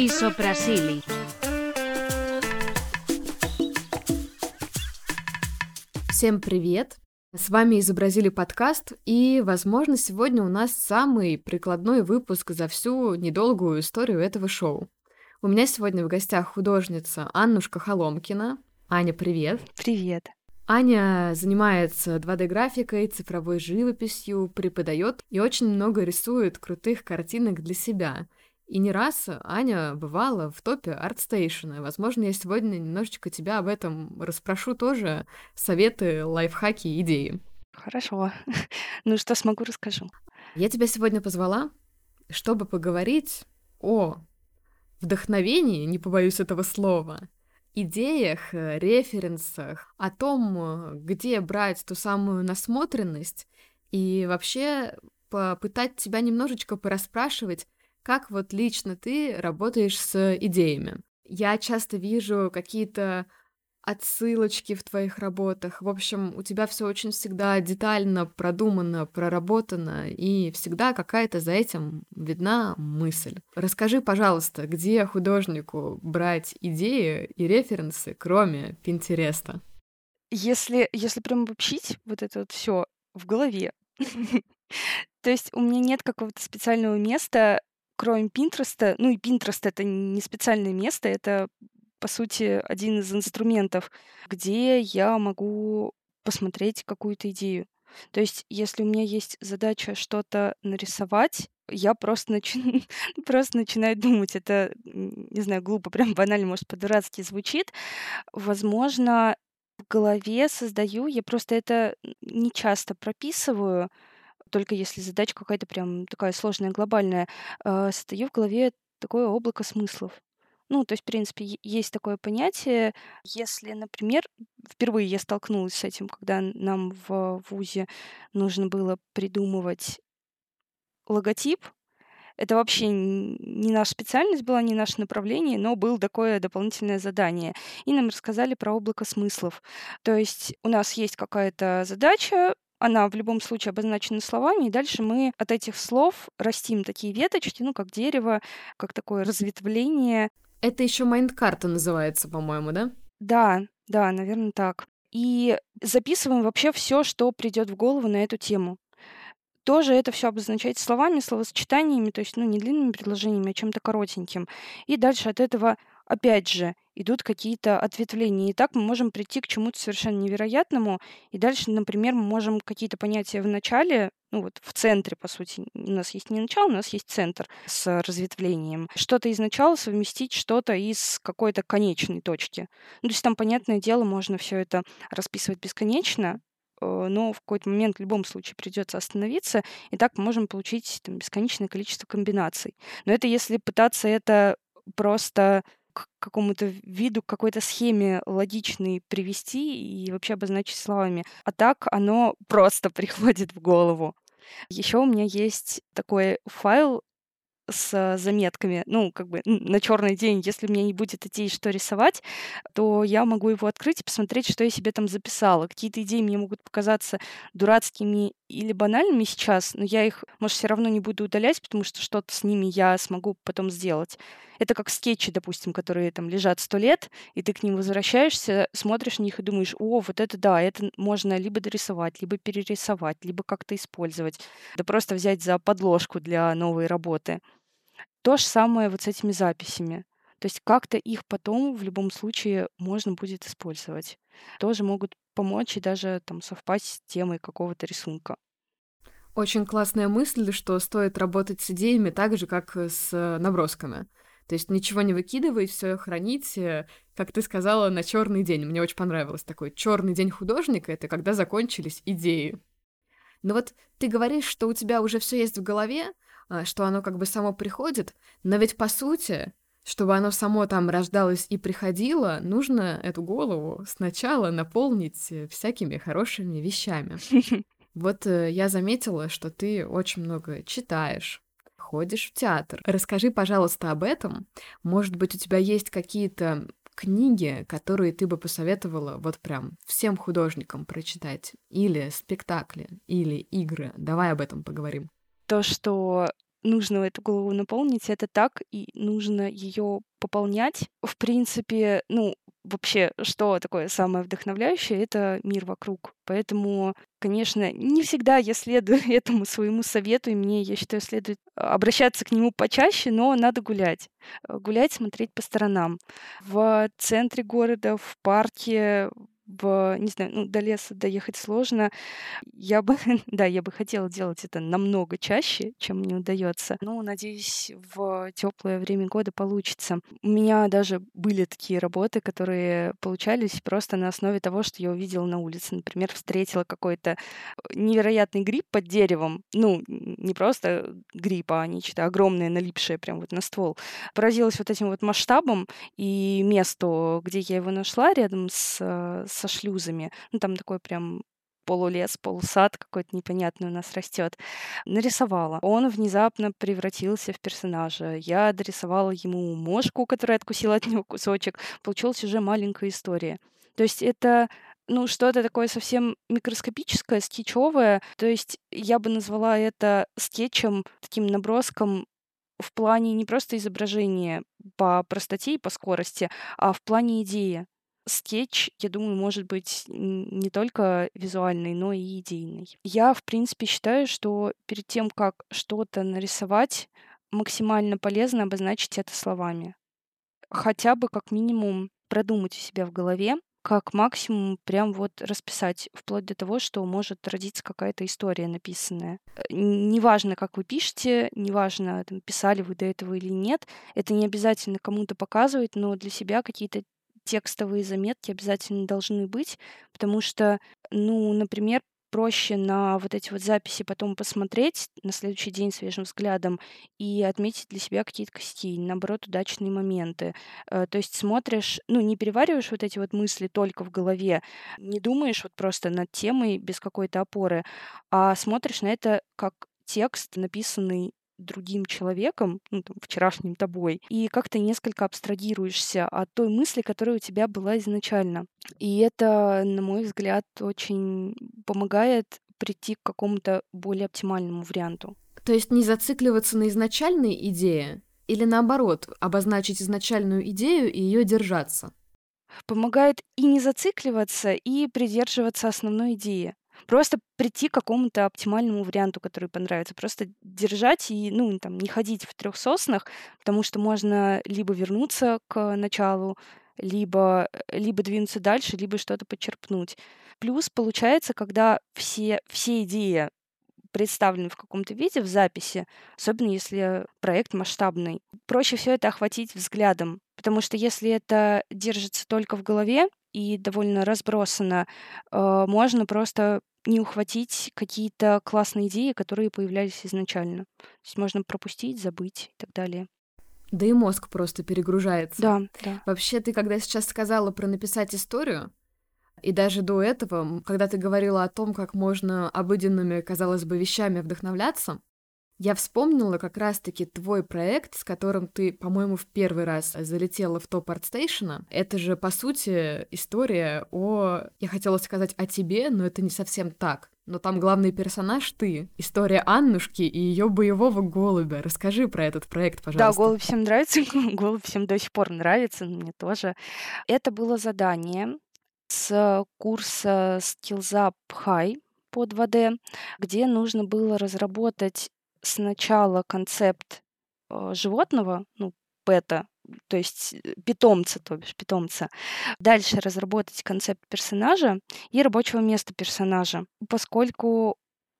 Исопрасили. Всем привет! С вами изобразили подкаст, и, возможно, сегодня у нас самый прикладной выпуск за всю недолгую историю этого шоу. У меня сегодня в гостях художница Аннушка Холомкина. Аня, привет! Привет! Аня занимается 2D-графикой, цифровой живописью, преподает и очень много рисует крутых картинок для себя. И не раз Аня бывала в топе ArtStation. Возможно, я сегодня немножечко тебя об этом расспрошу тоже. Советы, лайфхаки, идеи. Хорошо. Ну что смогу, расскажу. Я тебя сегодня позвала, чтобы поговорить о вдохновении, не побоюсь этого слова, идеях, э, референсах, о том, где брать ту самую насмотренность и вообще попытать тебя немножечко порасспрашивать, как вот лично ты работаешь с идеями. Я часто вижу какие-то отсылочки в твоих работах. В общем, у тебя все очень всегда детально продумано, проработано, и всегда какая-то за этим видна мысль. Расскажи, пожалуйста, где художнику брать идеи и референсы, кроме Пинтереста? Если, если прям обобщить вот это вот все в голове, то есть у меня нет какого-то специального места, кроме Пинтреста, ну и Пинтрест это не специальное место, это по сути один из инструментов, где я могу посмотреть какую-то идею. То есть, если у меня есть задача что-то нарисовать, я просто, начи... просто начинаю думать. Это, не знаю, глупо, прям банально, может, по-дурацки звучит. Возможно, в голове создаю, я просто это не часто прописываю, только если задача какая-то прям такая сложная, глобальная, э, в голове такое облако смыслов. Ну, то есть, в принципе, есть такое понятие. Если, например, впервые я столкнулась с этим, когда нам в ВУЗе нужно было придумывать логотип, это вообще не наша специальность была, не наше направление, но было такое дополнительное задание. И нам рассказали про облако смыслов. То есть у нас есть какая-то задача, она в любом случае обозначена словами, и дальше мы от этих слов растим такие веточки, ну, как дерево, как такое разветвление. Это еще mind карта называется, по-моему, да? Да, да, наверное, так. И записываем вообще все, что придет в голову на эту тему. Тоже это все обозначать словами, словосочетаниями, то есть, ну, не длинными предложениями, а чем-то коротеньким. И дальше от этого опять же, идут какие-то ответвления. И так мы можем прийти к чему-то совершенно невероятному. И дальше, например, мы можем какие-то понятия в начале, ну вот в центре, по сути, у нас есть не начало, у нас есть центр с разветвлением. Что-то из начала совместить, что-то из какой-то конечной точки. Ну, то есть там, понятное дело, можно все это расписывать бесконечно, э, но в какой-то момент в любом случае придется остановиться, и так мы можем получить там, бесконечное количество комбинаций. Но это если пытаться это просто к какому-то виду, к какой-то схеме логичной привести и вообще обозначить словами. А так оно просто приходит в голову. Еще у меня есть такой файл с заметками, ну, как бы на черный день, если мне не будет идей, что рисовать, то я могу его открыть и посмотреть, что я себе там записала. Какие-то идеи мне могут показаться дурацкими или банальными сейчас, но я их, может, все равно не буду удалять, потому что что-то с ними я смогу потом сделать. Это как скетчи, допустим, которые там лежат сто лет, и ты к ним возвращаешься, смотришь на них и думаешь, о, вот это да, это можно либо дорисовать, либо перерисовать, либо как-то использовать. Да просто взять за подложку для новой работы. То же самое вот с этими записями. То есть как-то их потом в любом случае можно будет использовать. Тоже могут помочь и даже там совпасть с темой какого-то рисунка. Очень классная мысль, что стоит работать с идеями так же, как с набросками. То есть ничего не выкидывать, все хранить, э, как ты сказала, на черный день. Мне очень понравилось такой черный день художника это когда закончились идеи. Но вот ты говоришь, что у тебя уже все есть в голове, а, что оно как бы само приходит, но ведь по сути, чтобы оно само там рождалось и приходило, нужно эту голову сначала наполнить э, всякими хорошими вещами. Вот э, я заметила, что ты очень много читаешь, ходишь в театр. Расскажи, пожалуйста, об этом. Может быть, у тебя есть какие-то книги, которые ты бы посоветовала вот прям всем художникам прочитать? Или спектакли, или игры? Давай об этом поговорим то, что нужно эту голову наполнить, это так, и нужно ее пополнять. В принципе, ну, вообще, что такое самое вдохновляющее, это мир вокруг. Поэтому, конечно, не всегда я следую этому своему совету, и мне, я считаю, следует обращаться к нему почаще, но надо гулять. Гулять, смотреть по сторонам. В центре города, в парке, в, не знаю, ну, до леса доехать сложно. Я бы, да, я бы хотела делать это намного чаще, чем мне удается. Ну, надеюсь, в теплое время года получится. У меня даже были такие работы, которые получались просто на основе того, что я увидела на улице. Например, встретила какой-то невероятный гриб под деревом. Ну, не просто гриб, а нечто огромное, налипшее прям вот на ствол. Поразилась вот этим вот масштабом и месту, где я его нашла, рядом с, с со шлюзами. Ну, там такой прям полулес, полусад какой-то непонятный у нас растет. Нарисовала. Он внезапно превратился в персонажа. Я дорисовала ему мошку, которая откусила от него кусочек. Получилась уже маленькая история. То есть это ну, что-то такое совсем микроскопическое, скетчевое. То есть я бы назвала это скетчем, таким наброском в плане не просто изображения по простоте и по скорости, а в плане идеи скетч, я думаю, может быть не только визуальный, но и идейный. Я, в принципе, считаю, что перед тем, как что-то нарисовать, максимально полезно обозначить это словами. Хотя бы как минимум продумать у себя в голове, как максимум прям вот расписать, вплоть до того, что может родиться какая-то история написанная. Э, неважно, как вы пишете, неважно, там, писали вы до этого или нет, это не обязательно кому-то показывать, но для себя какие-то текстовые заметки обязательно должны быть, потому что, ну, например, проще на вот эти вот записи потом посмотреть на следующий день свежим взглядом и отметить для себя какие-то кости, наоборот, удачные моменты. Э, то есть смотришь, ну, не перевариваешь вот эти вот мысли только в голове, не думаешь вот просто над темой без какой-то опоры, а смотришь на это как текст, написанный другим человеком, ну, там, вчерашним тобой, и как-то несколько абстрагируешься от той мысли, которая у тебя была изначально. И это, на мой взгляд, очень помогает прийти к какому-то более оптимальному варианту. То есть не зацикливаться на изначальной идее, или наоборот, обозначить изначальную идею и ее держаться? Помогает и не зацикливаться, и придерживаться основной идеи. Просто прийти к какому-то оптимальному варианту, который понравится. Просто держать и, ну, там, не ходить в трех соснах, потому что можно либо вернуться к началу, либо, э, либо двинуться дальше, либо что-то подчерпнуть. Плюс получается, когда все, все идеи представлены в каком-то виде в записи, особенно если проект масштабный, проще все это охватить взглядом. Потому что если это держится только в голове, и довольно разбросано, э, можно просто не ухватить какие-то классные идеи, которые появлялись изначально. То есть можно пропустить, забыть и так далее. Да и мозг просто перегружается. Да, да. Вообще, ты когда сейчас сказала про написать историю, и даже до этого, когда ты говорила о том, как можно обыденными, казалось бы, вещами вдохновляться, я вспомнила как раз-таки твой проект, с которым ты, по-моему, в первый раз залетела в топ артстейшена. Это же, по сути, история о... Я хотела сказать о тебе, но это не совсем так. Но там главный персонаж ты. История Аннушки и ее боевого голубя. Расскажи про этот проект, пожалуйста. Да, голубь всем нравится. голубь всем до сих пор нравится, мне тоже. Это было задание с курса Skills Up High по 2D, где нужно было разработать сначала концепт э, животного, ну, пэта, то есть э, питомца, то бишь питомца. Дальше разработать концепт персонажа и рабочего места персонажа. Поскольку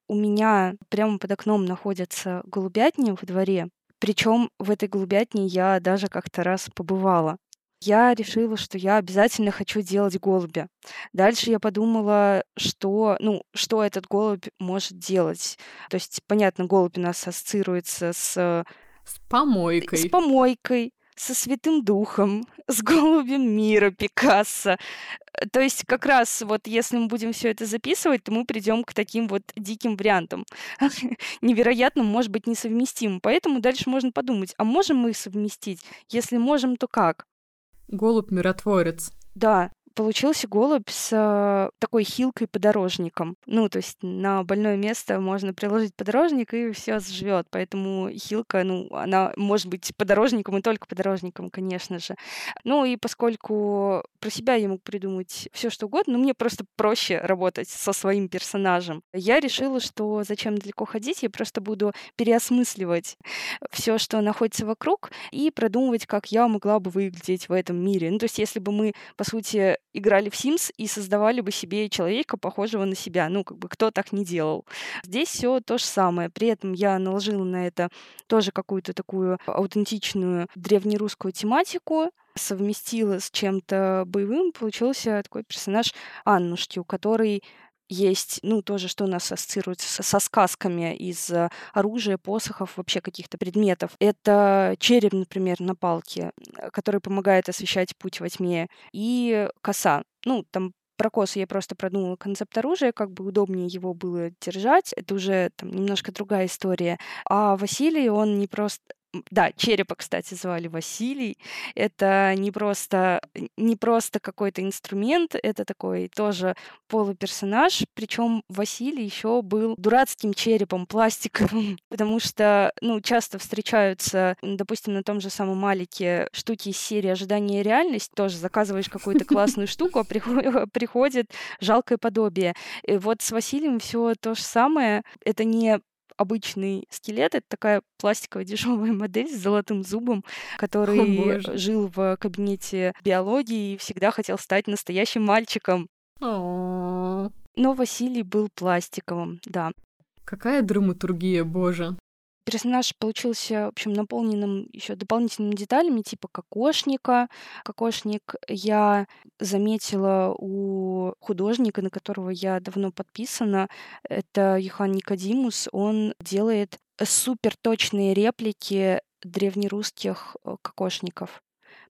у меня прямо под окном находятся голубятни во дворе, причем в этой голубятне я даже как-то раз побывала я решила, что я обязательно хочу делать голубя. Дальше я подумала, что, ну, что этот голубь может делать. То есть, понятно, голубь у нас ассоциируется с... С помойкой. С помойкой, со Святым Духом, с голубем мира Пикассо. То есть как раз вот если мы будем все это записывать, то мы придем к таким вот диким вариантам. Невероятно, может быть, несовместимым. Поэтому дальше можно подумать, а можем мы их совместить? Если можем, то как? Голубь-миротворец. Да, получился голубь с э, такой хилкой-подорожником. Ну, то есть на больное место можно приложить подорожник, и все заживет. Поэтому хилка, ну, она может быть подорожником и только подорожником, конечно же. Ну и поскольку про себя я мог придумать все что угодно, но мне просто проще работать со своим персонажем. Я решила, что зачем далеко ходить, я просто буду переосмысливать все, что находится вокруг, и продумывать, как я могла бы выглядеть в этом мире. Ну, то есть, если бы мы, по сути, играли в Sims и создавали бы себе человека, похожего на себя. Ну, как бы кто так не делал. Здесь все то же самое. При этом я наложила на это тоже какую-то такую аутентичную древнерусскую тематику, совместила с чем-то боевым, получился такой персонаж Аннушки, у которой есть, ну, тоже, что у нас ассоциируется со, со сказками из оружия, посохов, вообще каких-то предметов. Это череп, например, на палке, который помогает освещать путь во тьме, и коса. Ну, там про косы я просто продумала концепт оружия, как бы удобнее его было держать. Это уже там немножко другая история. А Василий, он не просто да, черепа, кстати, звали Василий. Это не просто, не просто какой-то инструмент, это такой тоже полуперсонаж. Причем Василий еще был дурацким черепом, пластиковым, потому что, ну, часто встречаются, допустим, на том же самом Малике штуки из серии «Ожидание и реальность». Тоже заказываешь какую-то классную штуку, а приходит жалкое подобие. И вот с Василием все то же самое. Это не обычный скелет. Это такая пластиковая дешевая модель с золотым зубом, который О, жил в кабинете биологии и всегда хотел стать настоящим мальчиком. О, Но Василий был пластиковым, да. Какая драматургия, боже. Персонаж получился, в общем, наполненным еще дополнительными деталями, типа кокошника. Кокошник я заметила у художника, на которого я давно подписана. Это Юхан Никодимус. Он делает супер точные реплики древнерусских э, кокошников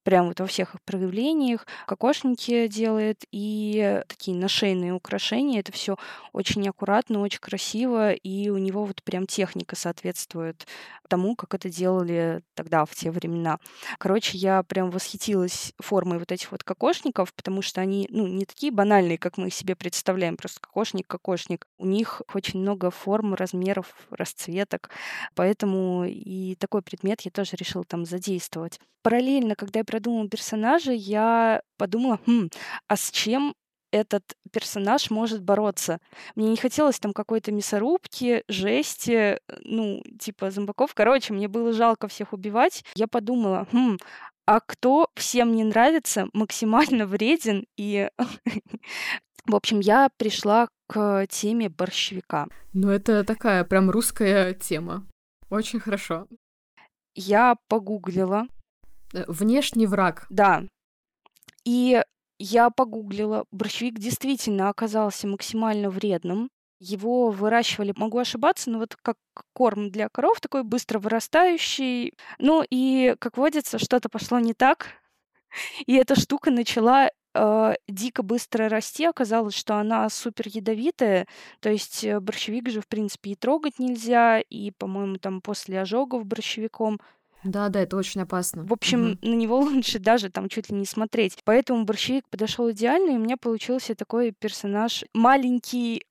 прям вот во всех их проявлениях. Кокошники делает и такие нашейные украшения. Это все очень аккуратно, очень красиво, и у него вот прям техника соответствует тому, как это делали тогда, в те времена. Короче, я прям восхитилась формой вот этих вот кокошников, потому что они, ну, не такие банальные, как мы себе представляем, просто кокошник, кокошник. У них очень много форм, размеров, расцветок, поэтому и такой предмет я тоже решила там задействовать. Параллельно, когда я продумала персонажа, я подумала, хм, а с чем этот персонаж может бороться. Мне не хотелось там какой-то мясорубки, жести, ну, типа зомбаков. Короче, мне было жалко всех убивать. Я подумала, хм, а кто всем не нравится, максимально вреден и... В общем, я пришла к теме борщевика. Ну, это такая прям русская тема. Очень хорошо. Я погуглила, Внешний враг. Да. И я погуглила. Борщевик действительно оказался максимально вредным. Его выращивали, могу ошибаться, но вот как корм для коров, такой быстро вырастающий. Ну и, как водится, что-то пошло не так. И эта штука начала э, дико быстро расти. Оказалось, что она супер ядовитая. То есть э, борщевик же, в принципе, и трогать нельзя. И, по-моему, там после ожогов борщевиком Да, да, это очень опасно. в общем, Мгм. на него лучше даже там чуть ли не смотреть. Поэтому борщевик подошел идеально, и у меня получился такой персонаж маленький,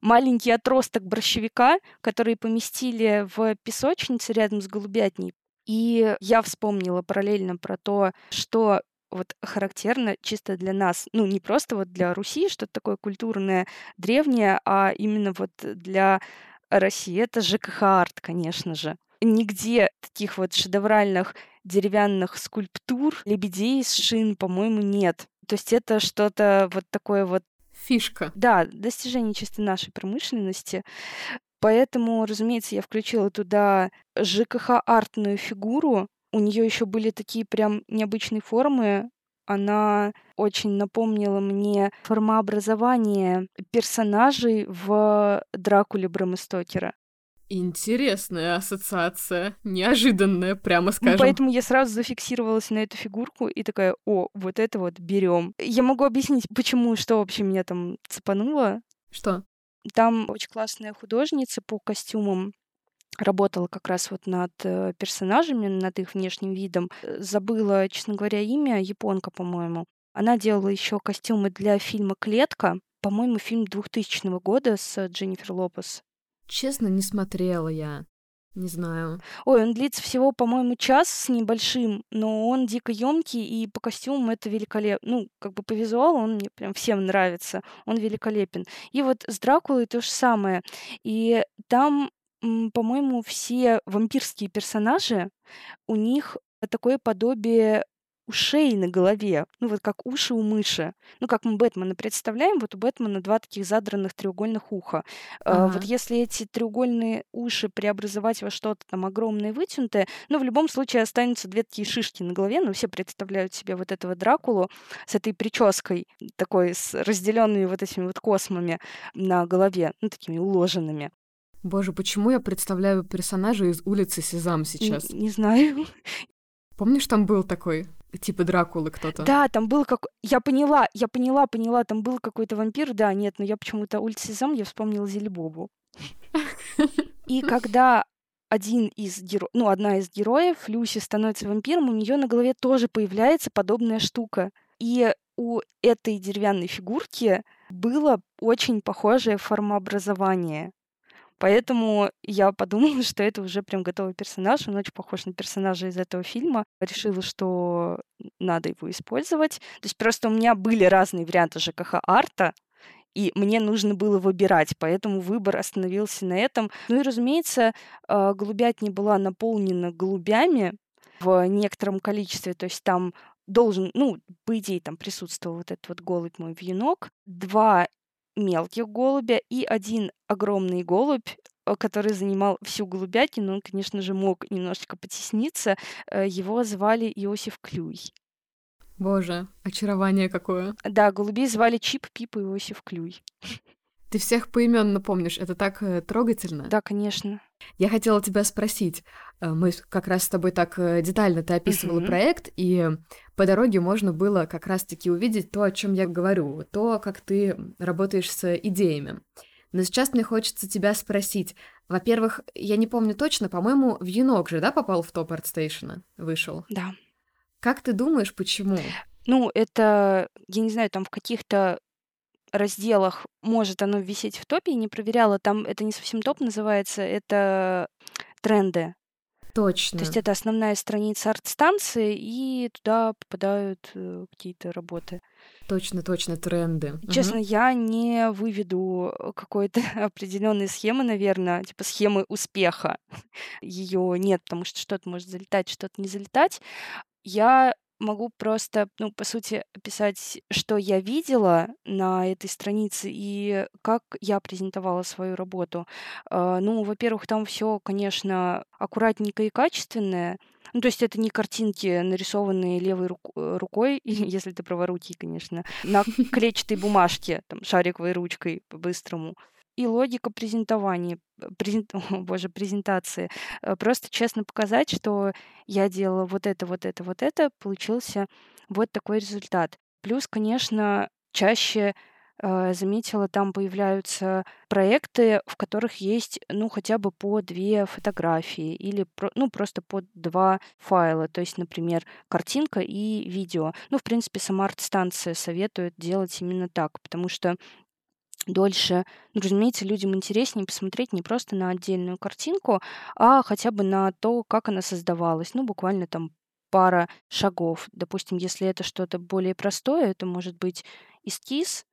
маленький отросток борщевика, который поместили в песочнице рядом с голубятней. И я вспомнила параллельно про то, что вот характерно чисто для нас, ну не просто вот для Руси, что-то такое культурное, древнее, а именно вот для России. Это ЖКХ-арт, конечно же нигде таких вот шедевральных деревянных скульптур, лебедей из шин, по-моему, нет. То есть это что-то вот такое вот, Фишка. да, достижение чисто нашей промышленности. Поэтому, разумеется, я включила туда ЖКХ-артную фигуру. У нее еще были такие прям необычные формы. Она очень напомнила мне формообразование персонажей в Дракуле Брэма Стокера. Интересная ассоциация. Неожиданная, прямо Ну, скажем. Поэтому я сразу зафиксировалась на эту фигурку и такая, о, вот это вот берем. Я могу объяснить, почему, что вообще меня там цепануло. Что? Там очень классная художница по костюмам работала как раз вот над э, персонажами, над их внешним видом. Забыла, честно говоря, имя, японка, по-моему. Она делала еще костюмы для фильма «Клетка», по-моему, фильм 2000 года с Дженнифер Лопес. Честно, не смотрела я. Не знаю. Ой, он длится всего, по-моему, час с небольшим, но он дико емкий, и по костюмам это великолепно. Ну, как бы по визуалу он мне прям всем нравится. Он великолепен. И вот с Дракулой то же самое. И там, по-моему, все вампирские персонажи, у них такое подобие ушей на голове, ну вот как уши у мыши. Ну, как мы Бэтмена представляем, вот у Бэтмена два таких задранных треугольных уха. Ага. Вот если эти треугольные уши преобразовать во что-то там огромное вытянутое, ну, в любом случае останутся две такие шишки на голове, ну, все представляют себе вот этого Дракулу с этой прической, такой с разделенными вот этими вот космами на голове, ну, такими уложенными. Боже, почему я представляю персонажа из улицы Сезам сейчас? Не, не знаю. Помнишь, там был такой Типа Дракулы кто-то. Да, там был как... Я поняла, я поняла, поняла, там был какой-то вампир, да, нет, но я почему-то улица Сезам, я вспомнила Зельбобу. И когда один из героев, ну, одна из героев, Люси, становится вампиром, у нее на голове тоже появляется подобная штука. И у этой деревянной фигурки было очень похожее формообразование. Поэтому я подумала, что это уже прям готовый персонаж. Он очень похож на персонажа из этого фильма. Решила, что надо его использовать. То есть просто у меня были разные варианты ЖКХ-арта, и мне нужно было выбирать, поэтому выбор остановился на этом. Ну и, разумеется, а, голубятня была наполнена голубями в некотором количестве, то есть там должен, ну, по идее, там присутствовал вот этот вот голубь мой вьюнок, два мелких голубя и один огромный голубь, э, который занимал всю голубятину. Он, конечно же, мог немножечко потесниться. Э, его звали Иосиф Клюй. Боже, очарование какое. Да, голубей звали Чип, Пип и Иосиф Клюй. Ты всех поименно помнишь, это так э, трогательно. Да, конечно. Я хотела тебя спросить, э, мы как раз с тобой так э, детально ты описывала uh-huh. проект, и по дороге можно было как раз-таки увидеть то, о чем я говорю, то, как ты работаешь с идеями. Но сейчас мне хочется тебя спросить. Во-первых, я не помню точно, по-моему, в Юнок же, да, попал в топ артстейшена, вышел? Да. Как ты думаешь, почему? Ну, это, я не знаю, там в каких-то разделах может оно висеть в топе, я не проверяла, там это не совсем топ называется, это тренды. Точно. То есть это основная страница арт-станции, и туда попадают э, какие-то работы. Точно, точно, тренды. Честно, угу. я не выведу какой-то определенной схемы, наверное, типа схемы успеха. Ее нет, потому что что-то может залетать, что-то не залетать. Я могу просто, ну, по сути, описать, что я видела на этой странице и как я презентовала свою работу. А, ну, во-первых, там все, конечно, аккуратненько и качественное. Ну, то есть это не картинки, нарисованные левой рук- э, рукой, если ты праворукий, конечно, на клетчатой бумажке, там, шариковой ручкой по-быстрому и логика презентования, э, презент... О, боже, презентации. Э, просто честно показать, что я делала вот это, вот это, вот это, получился вот такой результат. Плюс, конечно, чаще э, заметила, там появляются проекты, в которых есть, ну, хотя бы по две фотографии или, ну, просто по два файла, то есть, например, картинка и видео. Ну, в принципе, сама арт-станция советует делать именно так, потому что дольше. Ну, разумеется, людям интереснее посмотреть не просто на отдельную картинку, а хотя бы на то, как она создавалась. Ну, буквально там пара шагов. Допустим, если это что-то более простое, это может быть эскиз,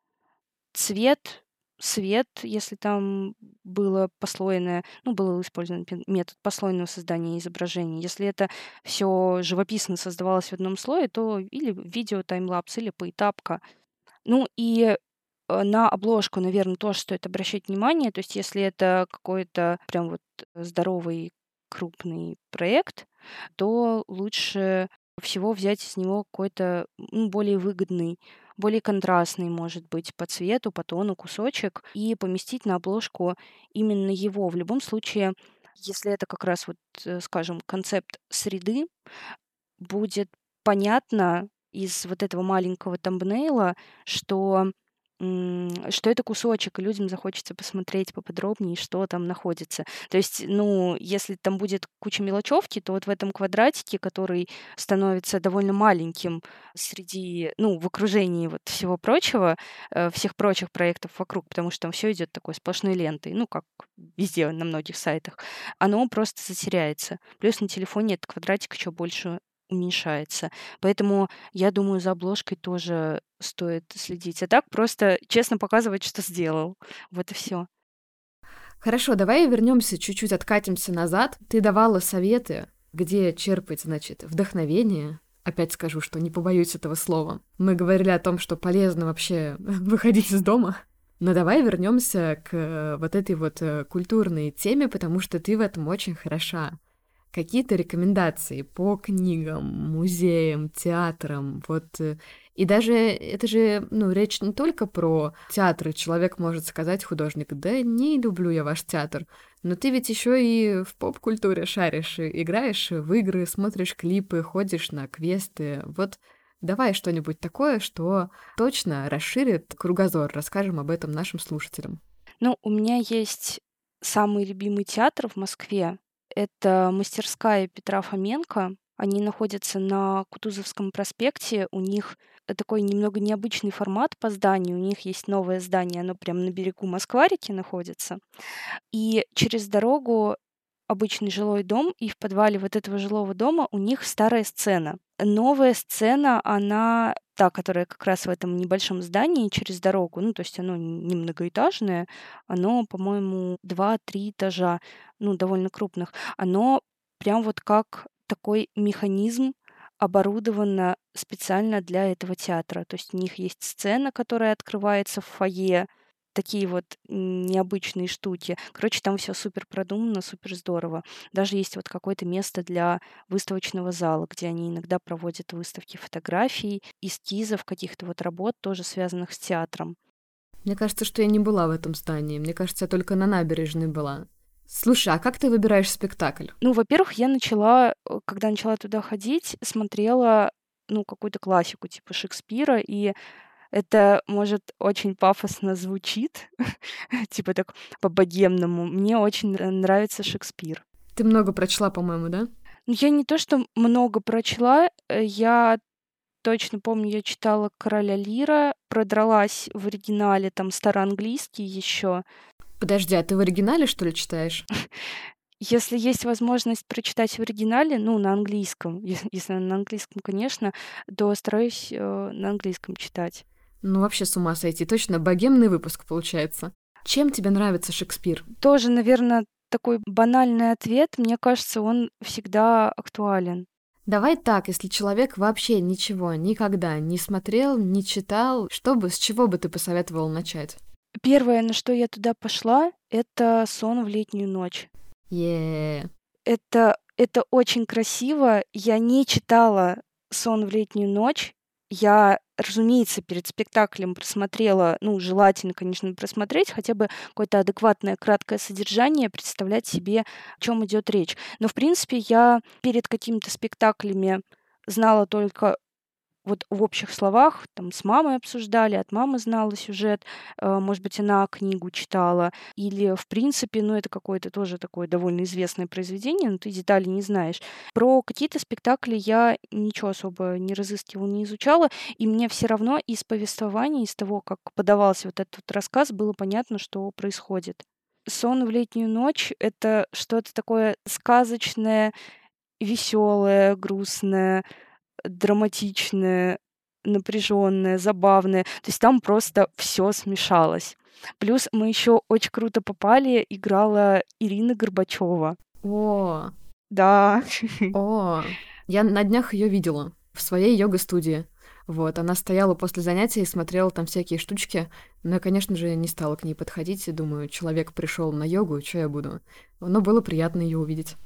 цвет, свет, если там было послойное, ну, был использован метод послойного создания изображений. Если это все живописно создавалось в одном слое, то или видео таймлапс, или поэтапка. Ну и на обложку, наверное, тоже стоит обращать внимание. То есть если это какой-то прям вот здоровый крупный проект, то лучше всего взять из него какой-то ну, более выгодный, более контрастный, может быть, по цвету, по тону кусочек и поместить на обложку именно его. В любом случае, если это как раз вот, э, скажем, концепт среды, будет понятно из вот этого маленького тамбнейла, что что это кусочек, и людям захочется посмотреть поподробнее, что там находится. То есть, ну, если там будет куча мелочевки, то вот в этом квадратике, который становится довольно маленьким среди, ну, в окружении вот всего прочего, э, всех прочих проектов вокруг, потому что там все идет такой сплошной лентой, ну, как везде на многих сайтах, оно просто затеряется. Плюс на телефоне этот квадратик еще больше уменьшается. Поэтому я думаю, за обложкой тоже стоит следить. А так просто честно показывать, что сделал. Вот и все. Хорошо, давай вернемся чуть-чуть, откатимся назад. Ты давала советы, где черпать, значит, вдохновение. Опять скажу, что не побоюсь этого слова. Мы говорили о том, что полезно вообще выходить из дома. Но давай вернемся к вот этой вот э, культурной теме, потому что ты в этом очень хороша какие-то рекомендации по книгам, музеям, театрам, вот э, и даже это же, ну, речь не только про театр. Человек может сказать, художник, да не люблю я ваш театр. Но ты ведь еще и в поп-культуре шаришь, играешь в игры, смотришь клипы, ходишь на квесты. Вот давай что-нибудь такое, что точно расширит кругозор. Расскажем об этом нашим слушателям. Ну, у меня есть самый любимый театр в Москве. Это мастерская Петра Фоменко. Они находятся на Кутузовском проспекте. У них такой немного необычный формат по зданию. У них есть новое здание, оно прямо на берегу Москварики находится. И через дорогу обычный жилой дом, и в подвале вот этого жилого дома у них старая сцена. Новая сцена, она та, которая как раз в этом небольшом здании через дорогу, ну, то есть оно не многоэтажное, оно, по-моему, два-три этажа, ну, довольно крупных. Оно прям вот как такой механизм оборудовано специально для этого театра. То есть у них есть сцена, которая открывается в фойе, такие вот необычные штуки. Короче, там все супер продумано, супер здорово. Даже есть вот какое-то место для выставочного зала, где они иногда проводят выставки фотографий, эскизов каких-то вот работ, тоже связанных с театром. Мне кажется, что я не была в этом здании. Мне кажется, я только на набережной была. Слушай, а как ты выбираешь спектакль? Ну, во-первых, я начала, э, когда начала туда ходить, смотрела, ну, какую-то классику типа Шекспира, и это, может, очень пафосно звучит, типа так по-богемному. Мне очень нравится Шекспир. Ты много прочла, по-моему, да? Ну, я не то, что много прочла, э, я точно помню, я читала «Короля Лира», продралась в оригинале, там староанглийский еще. Подожди, а ты в оригинале, что ли, читаешь? Если есть возможность прочитать в оригинале, ну, на английском, если на английском, конечно, то стараюсь э, на английском читать. Ну, вообще с ума сойти. Точно богемный выпуск получается. Чем тебе нравится Шекспир? Тоже, наверное, такой банальный ответ. Мне кажется, он всегда актуален. Давай так, если человек вообще ничего никогда не смотрел, не читал, что бы, с чего бы ты посоветовал начать? Первое, на что я туда пошла, это сон в летнюю ночь. Yeah. Это, это очень красиво. Я не читала сон в летнюю ночь. Я разумеется, перед спектаклем просмотрела, ну, желательно, конечно, просмотреть хотя бы какое-то адекватное краткое содержание, представлять себе, о чем идет речь. Но, в принципе, я перед какими-то спектаклями знала только вот в общих словах, там с мамой обсуждали, от мамы знала сюжет, э, может быть, она книгу читала, или, в принципе, ну, это какое-то тоже такое довольно известное произведение, но ты детали не знаешь. Про какие-то спектакли я ничего особо не разыскивала, не изучала, и мне все равно из повествования, из того, как подавался вот этот рассказ, было понятно, что происходит. «Сон в летнюю ночь» — это что-то такое сказочное, веселое, грустное, драматичное, напряженное, забавное. То есть там просто все смешалось. Плюс мы еще очень круто попали, играла Ирина Горбачева. О, да. О, я на днях ее видела в своей йога-студии. Вот, она стояла после занятия и смотрела там всякие штучки. Но я, конечно же, не стала к ней подходить и думаю, человек пришел на йогу, что я буду. Но было приятно ее увидеть.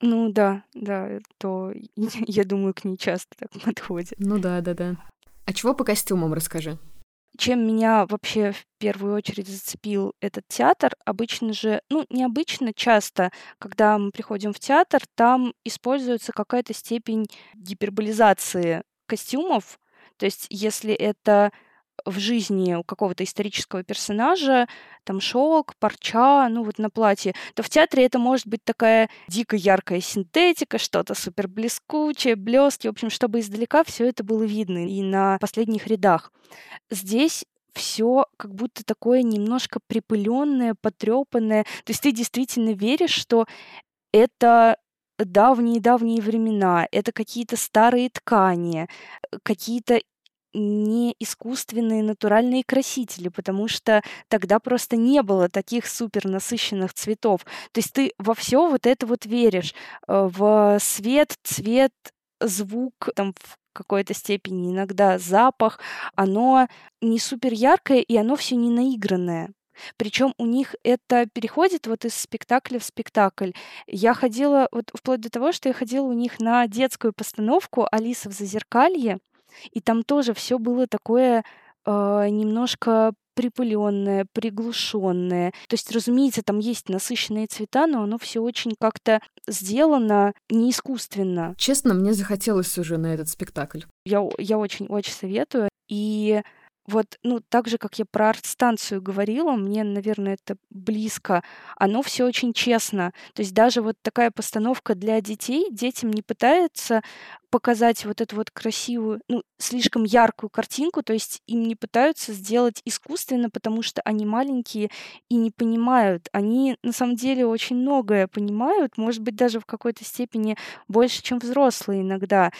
Ну да, да, то я думаю, к ней часто так подходит. Ну да, да, да. А чего по костюмам расскажи? Чем меня вообще в первую очередь зацепил этот театр, обычно же, ну, необычно, часто, когда мы приходим в театр, там используется какая-то степень гиперболизации костюмов. То есть, если это в жизни у какого-то исторического персонажа, там шелк, парча, ну вот на платье, то в театре это может быть такая дико яркая синтетика, что-то супер блескучее, блески, в общем, чтобы издалека все это было видно и на последних рядах. Здесь все как будто такое немножко припыленное, потрепанное. То есть ты действительно веришь, что это давние-давние времена, это какие-то старые ткани, какие-то не искусственные натуральные красители, потому что тогда просто не было таких супер насыщенных цветов. То есть ты во все вот это вот веришь, э, в свет, цвет, звук, там в какой-то степени иногда запах, оно не супер яркое и оно все не наигранное. Причем у них это переходит вот из спектакля в спектакль. Я ходила, вот вплоть до того, что я ходила у них на детскую постановку «Алиса в зазеркалье», и там тоже все было такое э, немножко припыленное, приглушенное. То есть, разумеется, там есть насыщенные цвета, но оно все очень как-то сделано не искусственно. Честно, мне захотелось уже на этот спектакль. Я, я очень-очень советую. И вот, ну, так же, как я про арт-станцию говорила, мне, наверное, это близко, оно все очень честно. То есть даже вот такая постановка для детей, детям не пытаются показать вот эту вот красивую, ну, слишком яркую картинку, то есть им не пытаются сделать искусственно, потому что они маленькие и не понимают. Они на самом деле очень многое понимают, может быть, даже в какой-то степени больше, чем взрослые иногда.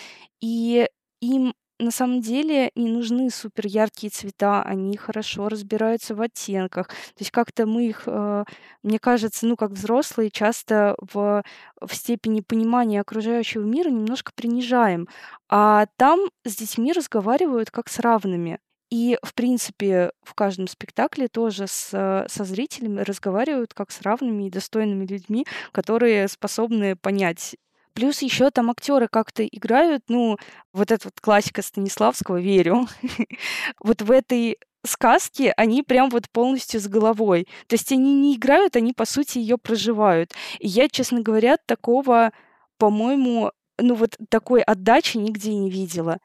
И им на самом деле не нужны супер яркие цвета, они хорошо разбираются в оттенках. То есть как-то мы их, э, мне кажется, ну как взрослые, часто в, в степени понимания окружающего мира немножко принижаем. А там с детьми разговаривают как с равными. И, в принципе, в каждом спектакле тоже с, со зрителями разговаривают как с равными и достойными людьми, которые способны понять Плюс еще там актеры как-то играют, ну, вот эта вот классика Станиславского, верю. вот в этой сказке они прям вот полностью с головой. То есть они не играют, они, по сути, ее проживают. И я, честно говоря, такого, по-моему, ну вот такой отдачи нигде не видела.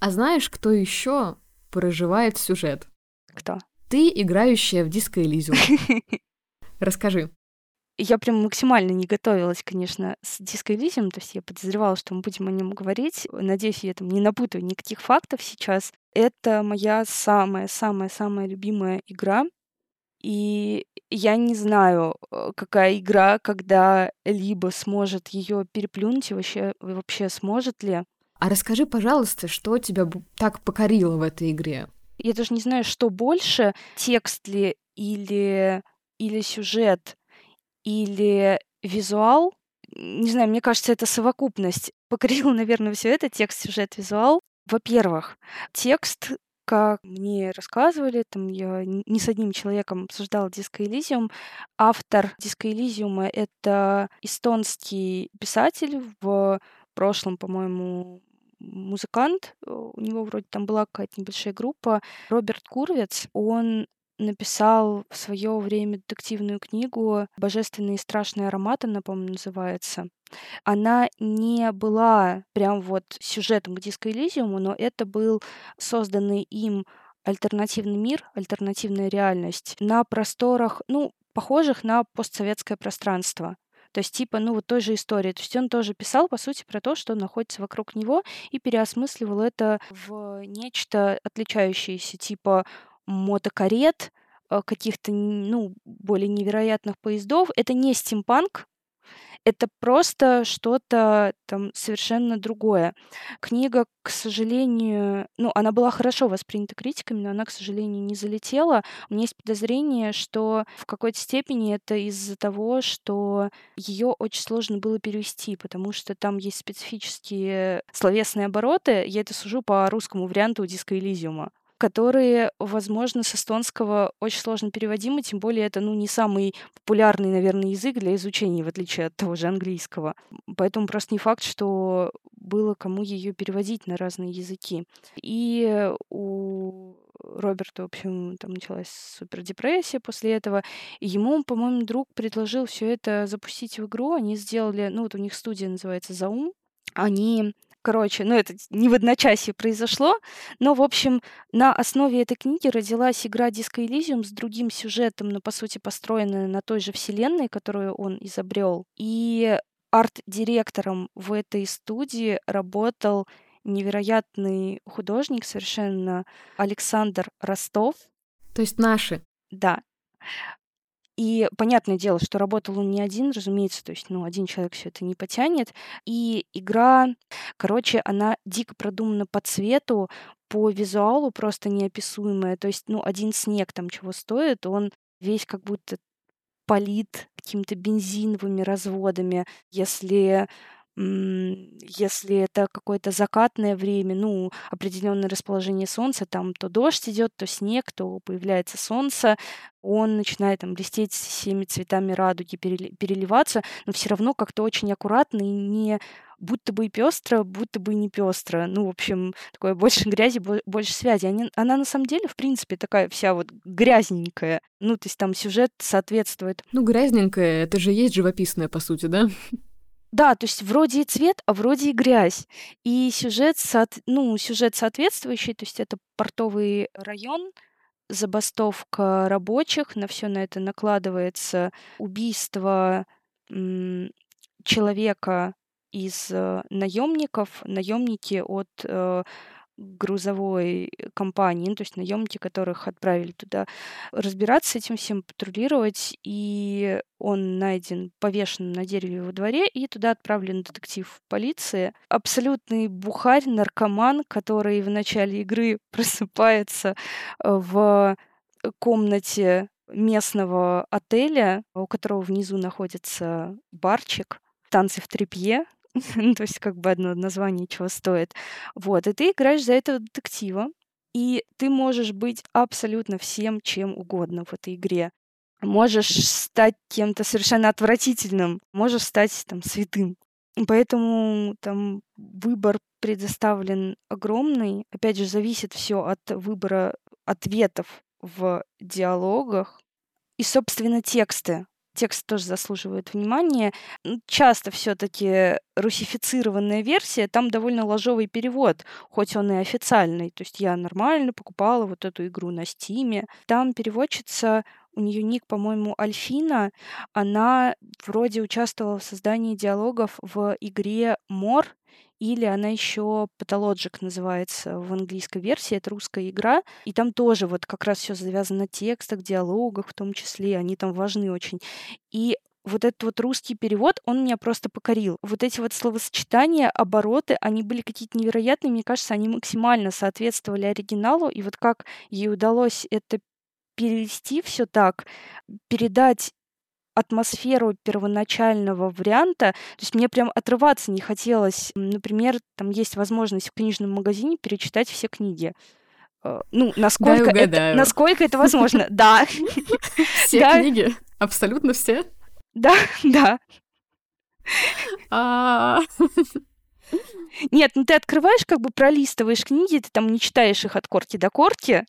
А знаешь, кто еще проживает сюжет? Кто? Ты, играющая в диско Элизиум. Расскажи я прям максимально не готовилась, конечно, с Elysium, то есть я подозревала, что мы будем о нем говорить. Надеюсь, я там не напутаю никаких фактов сейчас. Это моя самая-самая-самая любимая игра. И я не знаю, э, какая игра, когда либо сможет ее переплюнуть, и вообще, вообще сможет ли. А расскажи, пожалуйста, что тебя так покорило в этой игре? Я даже не знаю, что больше, текст ли или, или сюжет или визуал. Не знаю, мне кажется, это совокупность. Покорила, наверное, все это, текст, сюжет, визуал. Во-первых, текст, как мне рассказывали, там я не с одним человеком обсуждала Диско Элизиум. Автор Диско Элизиума — это эстонский писатель, в прошлом, по-моему, музыкант. У него вроде там была какая-то небольшая группа. Роберт Курвец, он написал в свое время детективную книгу «Божественные и страшные ароматы», она, по-моему, называется. Она не была прям вот сюжетом к диско но это был созданный им альтернативный мир, альтернативная реальность на просторах, ну, похожих на постсоветское пространство. То есть, типа, ну, вот той же истории. То есть он тоже писал, по сути, про то, что находится вокруг него, и переосмысливал это в нечто отличающееся, типа мотокарет, э, каких-то, ну, более невероятных поездов. Это не стимпанк, это просто что-то там совершенно другое. Книга, к сожалению, ну, она была хорошо воспринята критиками, но она, к сожалению, не залетела. У меня есть подозрение, что в какой-то степени это из-за того, что ее очень сложно было перевести, потому что там есть специфические словесные обороты. Я это сужу по русскому варианту диска Элизиума которые, возможно, с эстонского очень сложно переводимы, тем более это, ну, не самый популярный, наверное, язык для изучения, в отличие от того же английского. Поэтому просто не факт, что было кому ее переводить на разные языки. И у Роберта, в общем, там началась супердепрессия после этого. И ему, по-моему, друг предложил все это запустить в игру. Они сделали, ну вот у них студия называется Заум. Они Короче, ну это не в одночасье произошло, но, в общем, на основе этой книги родилась игра Disco Elysium с другим сюжетом, но, по сути, построенная на той же вселенной, которую он изобрел. И арт-директором в этой студии работал невероятный художник совершенно Александр Ростов. То есть наши. Да. И понятное дело, что работал он не один, разумеется, то есть, ну, один человек все это не потянет. И игра, короче, она дико продумана по цвету, по визуалу просто неописуемая. То есть, ну, один снег там чего стоит, он весь как будто полит какими-то бензиновыми разводами. Если если это какое-то закатное время, ну, определенное расположение солнца, там то дождь идет, то снег, то появляется солнце, он начинает там блестеть всеми цветами радуги, переливаться, но все равно как-то очень аккуратно и не будто бы и пестро, будто бы и не пестро. Ну, в общем, такое больше грязи, больше связи. Они, она на самом деле, в принципе, такая вся вот грязненькая. Ну, то есть там сюжет соответствует. Ну, грязненькая, это же есть живописная, по сути, да? Да, то есть вроде и цвет, а вроде и грязь. И сюжет, соот... ну, сюжет соответствующий, то есть это портовый район, забастовка рабочих, на все на это накладывается убийство м, человека из э, наемников, наемники от э, грузовой компании, ну, то есть наемники, которых отправили туда разбираться с этим всем, патрулировать, и он найден повешенным на дереве во дворе, и туда отправлен детектив полиции. Абсолютный бухарь, наркоман, который в начале игры просыпается э, в комнате местного отеля, у которого внизу находится барчик, танцы в трепье, Ну, то есть как бы одно название чего стоит. Вот, и ты играешь за этого детектива, и ты можешь быть абсолютно всем, чем угодно в этой игре. Можешь стать кем-то совершенно отвратительным, можешь стать там святым. Поэтому там выбор предоставлен огромный. Опять же, зависит все от выбора ответов в диалогах. И, собственно, тексты текст тоже заслуживает внимания. Часто все-таки русифицированная версия, там довольно ложовый перевод, хоть он и официальный. То есть я нормально покупала вот эту игру на Стиме. Там переводчица у нее ник, по-моему, Альфина. Она вроде участвовала в создании диалогов в игре Мор, или она еще Pathologic называется в английской версии, это русская игра, и там тоже вот как раз все завязано на текстах, диалогах в том числе, они там важны очень. И вот этот вот русский перевод, он меня просто покорил. Вот эти вот словосочетания, обороты, они были какие-то невероятные, мне кажется, они максимально соответствовали оригиналу, и вот как ей удалось это перевести все так, передать атмосферу первоначального варианта. То есть мне прям отрываться не хотелось. Например, там есть возможность в книжном магазине перечитать все книги. Э, ну, насколько, это, насколько это возможно. Да. Все книги? Абсолютно все? Да, да. А. Нет, ну ты открываешь, как бы пролистываешь книги, ты там не читаешь их от корки до корки,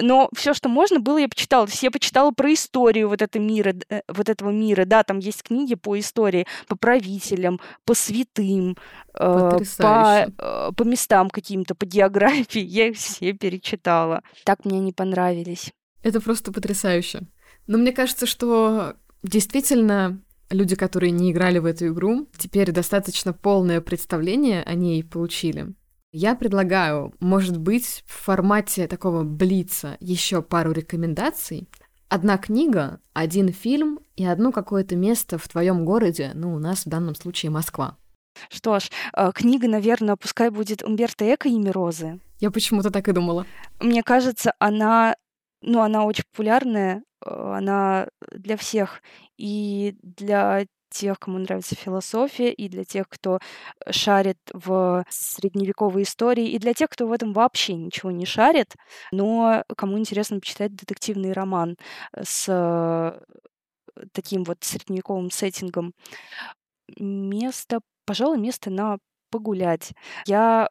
но все, что можно было, я почитала. То есть я почитала про историю вот, этого мира, э, вот этого мира. Да, там есть книги по истории, по правителям, по святым, э, по, э, по местам каким-то, по географии. Я их все перечитала. Так мне они понравились. Это просто потрясающе. Но мне кажется, что действительно люди, которые не играли в эту игру, теперь достаточно полное представление о ней получили. Я предлагаю, может быть, в формате такого блица еще пару рекомендаций. Одна книга, один фильм и одно какое-то место в твоем городе, ну, у нас в данном случае Москва. Что ж, э, книга, наверное, пускай будет Умберто Эко «Имя Розы». Я почему-то так и думала. Мне кажется, она, ну, она очень популярная, э, она для всех. И для тех, кому нравится философия, и для тех, кто э, шарит в средневековой истории, и для тех, кто в этом вообще ничего не шарит, но кому интересно почитать детективный роман с э, таким вот средневековым сеттингом. Место, пожалуй, место на погулять. Я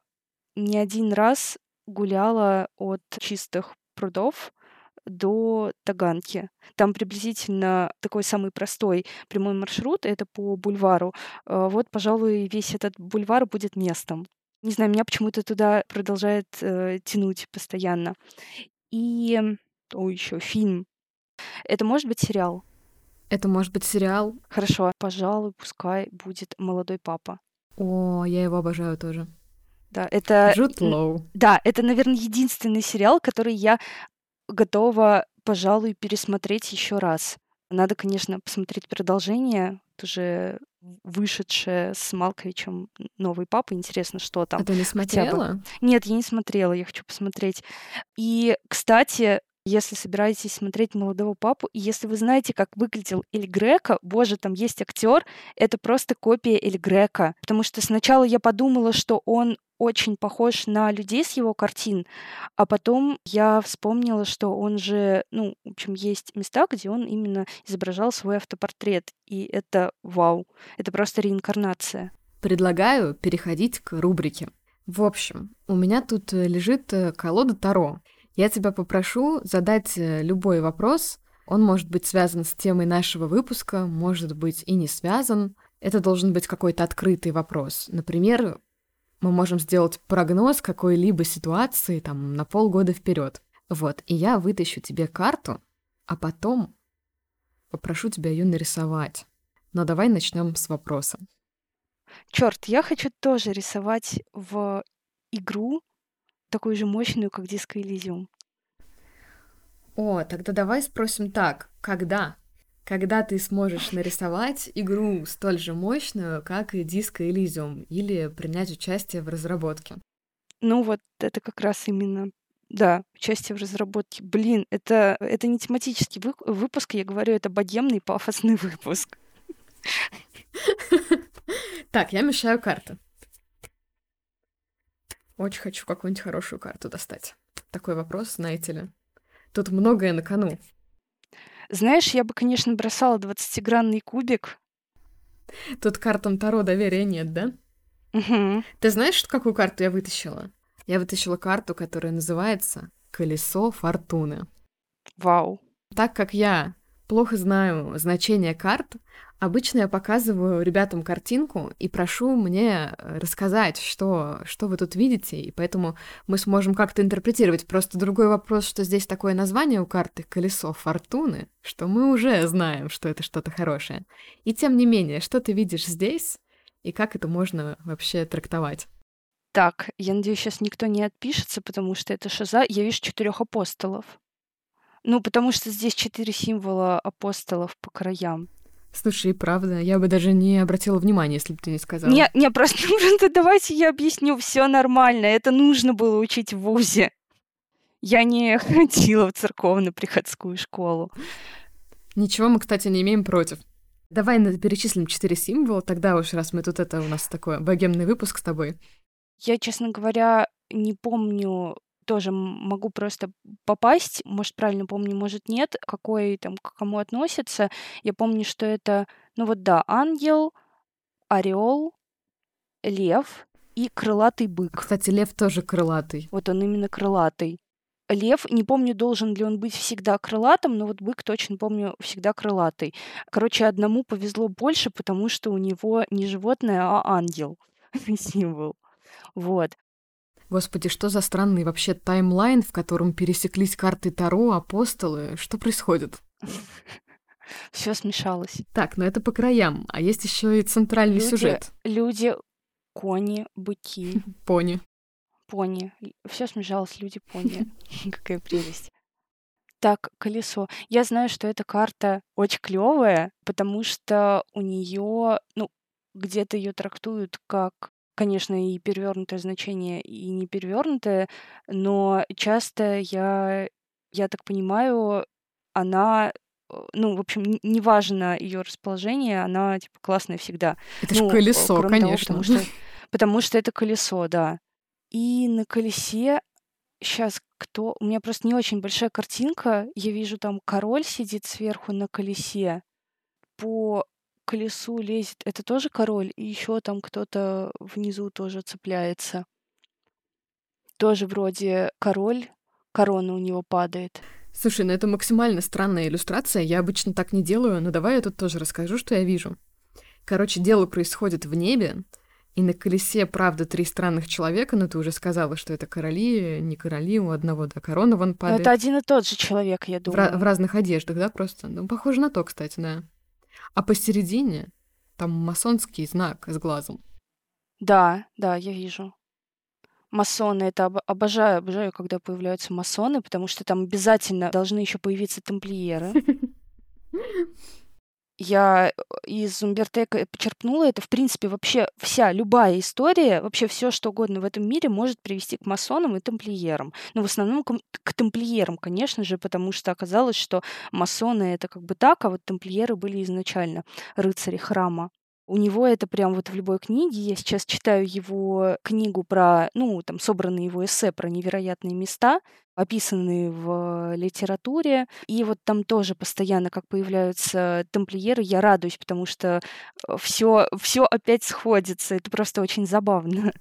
не один раз гуляла от чистых прудов до Таганки. Там приблизительно такой самый простой прямой маршрут, это по бульвару. Э, вот, пожалуй, весь этот бульвар будет местом. Не знаю, меня почему-то туда продолжает э, тянуть постоянно. И, о, еще фильм. Это может быть сериал? Это может быть сериал. Хорошо, пожалуй, пускай будет «Молодой папа». О, я его обожаю тоже. Да, это... Джуд Лоу. Да, это, наверное, единственный сериал, который я готова, пожалуй, пересмотреть еще раз. Надо, конечно, посмотреть продолжение, тоже вышедшее с Малковичем «Новый папа». Интересно, что там. А ты не смотрела? Нет, я не смотрела, я хочу посмотреть. И, кстати, если собираетесь смотреть молодого папу, и если вы знаете, как выглядел Эль Грека, боже, там есть актер, это просто копия Эль Грека. Потому что сначала я подумала, что он очень похож на людей с его картин, а потом я вспомнила, что он же, ну, в общем, есть места, где он именно изображал свой автопортрет, и это вау, это просто реинкарнация. Предлагаю переходить к рубрике. В общем, у меня тут э, лежит э, колода Таро. Я тебя попрошу задать э, любой вопрос. Он может быть связан с темой нашего выпуска, может быть и не связан. Это должен быть какой-то открытый вопрос. Например, мы можем сделать прогноз какой-либо ситуации там на полгода вперед. Вот, и я вытащу тебе карту, а потом попрошу тебя ее нарисовать. Но давай начнем с вопроса. Черт, я хочу тоже рисовать в игру такую же мощную, как Disco Elysium. О, тогда давай спросим так. Когда? Когда ты сможешь нарисовать игру столь же мощную, как и Disco Elysium, или принять участие в разработке? Ну вот это как раз именно да, участие в разработке. Блин, это, это не тематический вы, выпуск, я говорю, это богемный пафосный выпуск. Так, я мешаю карты. Очень хочу какую-нибудь хорошую карту достать. Такой вопрос, знаете ли. Тут многое на кону. Знаешь, я бы, конечно, бросала 20-гранный кубик. Тут картам Таро доверия нет, да? Угу. Ты знаешь, какую карту я вытащила? Я вытащила карту, которая называется «Колесо фортуны». Вау. Так как я плохо знаю значение карт, Обычно я показываю ребятам картинку и прошу мне э, рассказать, что, что вы тут видите, и поэтому мы сможем как-то интерпретировать. Просто другой вопрос, что здесь такое название у карты «Колесо фортуны», что мы уже знаем, что это что-то хорошее. И тем не менее, что ты видишь здесь, и как это можно вообще трактовать? Так, я надеюсь, сейчас никто не отпишется, потому что это шиза. Я вижу четырех апостолов. Ну, потому что здесь четыре символа апостолов по краям. Слушай, правда, я бы даже не обратила внимания, если бы ты не сказала. Не, не, просто, просто давайте я объясню, все нормально. Это нужно было учить в ВУЗе. Я не ходила в церковно-приходскую школу. Ничего мы, кстати, не имеем против. Давай перечислим четыре символа, тогда уж раз мы тут это у нас такой богемный выпуск с тобой. Я, честно говоря, не помню тоже могу просто попасть, может, правильно помню, может, нет, какой там к кому относится. Я помню, что это, ну вот да, ангел, орел, лев и крылатый бык. Кстати, лев тоже крылатый. Вот он именно крылатый. Лев, не помню, должен ли он быть всегда крылатым, но вот бык точно помню всегда крылатый. Короче, одному повезло больше, потому что у него не животное, а ангел символ. Вот. Господи, что за странный вообще таймлайн, в котором пересеклись карты Таро, апостолы? Что происходит? Все смешалось. Так, но ну это по краям. А есть еще и центральный люди, сюжет. Люди, кони, быки. Пони. Пони. Все смешалось, люди, пони. Какая прелесть. Так, колесо. Я знаю, что эта карта очень клевая, потому что у нее, ну, где-то ее трактуют как конечно, и перевернутое значение, и не перевернутое, но часто я, я так понимаю, она э, ну, в общем, неважно ее расположение, она типа классная всегда. Это ну, же колесо, конечно. Того, потому, что, потому что это колесо, да. И на колесе сейчас кто? У меня просто не очень большая картинка. Я вижу там король сидит сверху на колесе. По колесу лезет, это тоже король, и еще там кто-то внизу тоже цепляется. Тоже вроде король, корона у него падает. Слушай, ну это максимально странная иллюстрация. Я обычно так не делаю, но давай я тут тоже расскажу, что я вижу. Короче, дело происходит в небе, И на колесе, правда, три странных человека, но ты уже сказала, что это короли, не короли, у одного, да, корона вон падает. Но это один и тот же человек, я думаю. В, в разных одеждах, да, просто? Ну, похоже на то, кстати, да. А посередине там масонский знак с глазом. Да, да, я вижу. Масоны, это обожаю, обожаю, когда появляются масоны, потому что там обязательно должны еще появиться тамплиеры. я э, из Умбертека почерпнула это. В принципе, вообще вся, любая история, вообще все, что угодно в этом мире может привести к масонам и тамплиерам. Но в основном к, к тамплиерам, конечно же, потому что оказалось, что масоны — это как бы так, а вот тамплиеры были изначально рыцари храма. У него это прям вот в любой книге. Я сейчас читаю его книгу про, ну, там, собранные его эссе про невероятные места, описанные в литературе. И вот там тоже постоянно, как появляются тамплиеры, я радуюсь, потому что все, э, все опять сходится. Это просто очень забавно.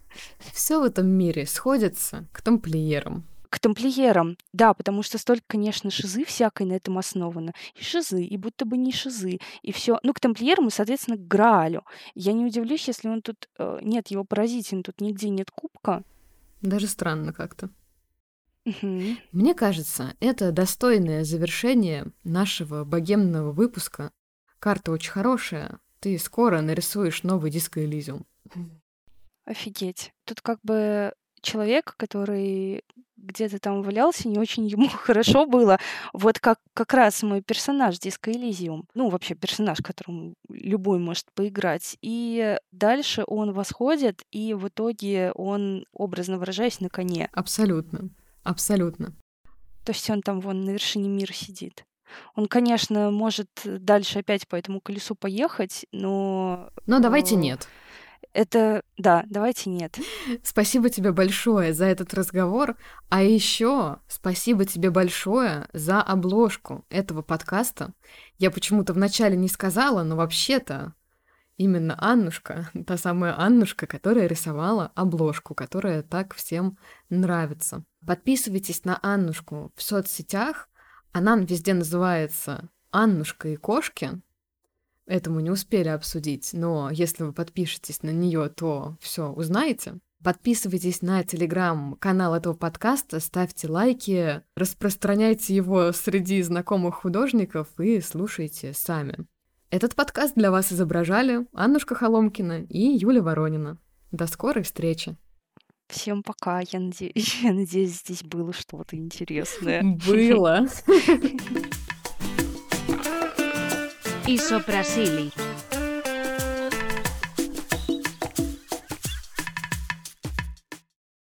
Все в этом мире сходится к тамплиерам к тамплиерам, да, потому что столько, конечно, шизы всякой на этом основано. И шизы, и будто бы не шизы, и все. Ну, к тамплиерам и, соответственно, к Граалю. Я не удивлюсь, если он тут... Э, нет, его поразительно, тут нигде нет кубка. Даже странно как-то. Угу. Мне кажется, это достойное завершение нашего богемного выпуска. Карта очень хорошая. Ты скоро нарисуешь новый диско Элизиум. Офигеть. Тут как бы человек, который где-то там валялся, не очень ему хорошо было. Вот как, как раз мой персонаж Диско Элизиум. Ну, вообще персонаж, которому любой может поиграть. И дальше он восходит, и в итоге он, образно выражаясь, на коне. Абсолютно. Абсолютно. То есть он там вон на вершине мира сидит. Он, конечно, может дальше опять по этому колесу поехать, но... Но давайте нет. Это, да, давайте нет. Спасибо тебе большое за этот разговор. А еще спасибо тебе большое за обложку этого подкаста. Я почему-то вначале не сказала, но вообще-то именно Аннушка, та самая Аннушка, которая рисовала обложку, которая так всем нравится. Подписывайтесь на Аннушку в соцсетях. Она везде называется Аннушка и кошки это мы не успели обсудить, но если вы подпишетесь на нее, то все узнаете. Подписывайтесь на телеграм-канал этого подкаста, ставьте лайки, распространяйте его среди знакомых художников и слушайте сами. Этот подкаст для вас изображали Аннушка Холомкина и Юля Воронина. До скорой встречи! Всем пока. Я, наде... Я надеюсь, здесь было что-то интересное. Было. Isoprasili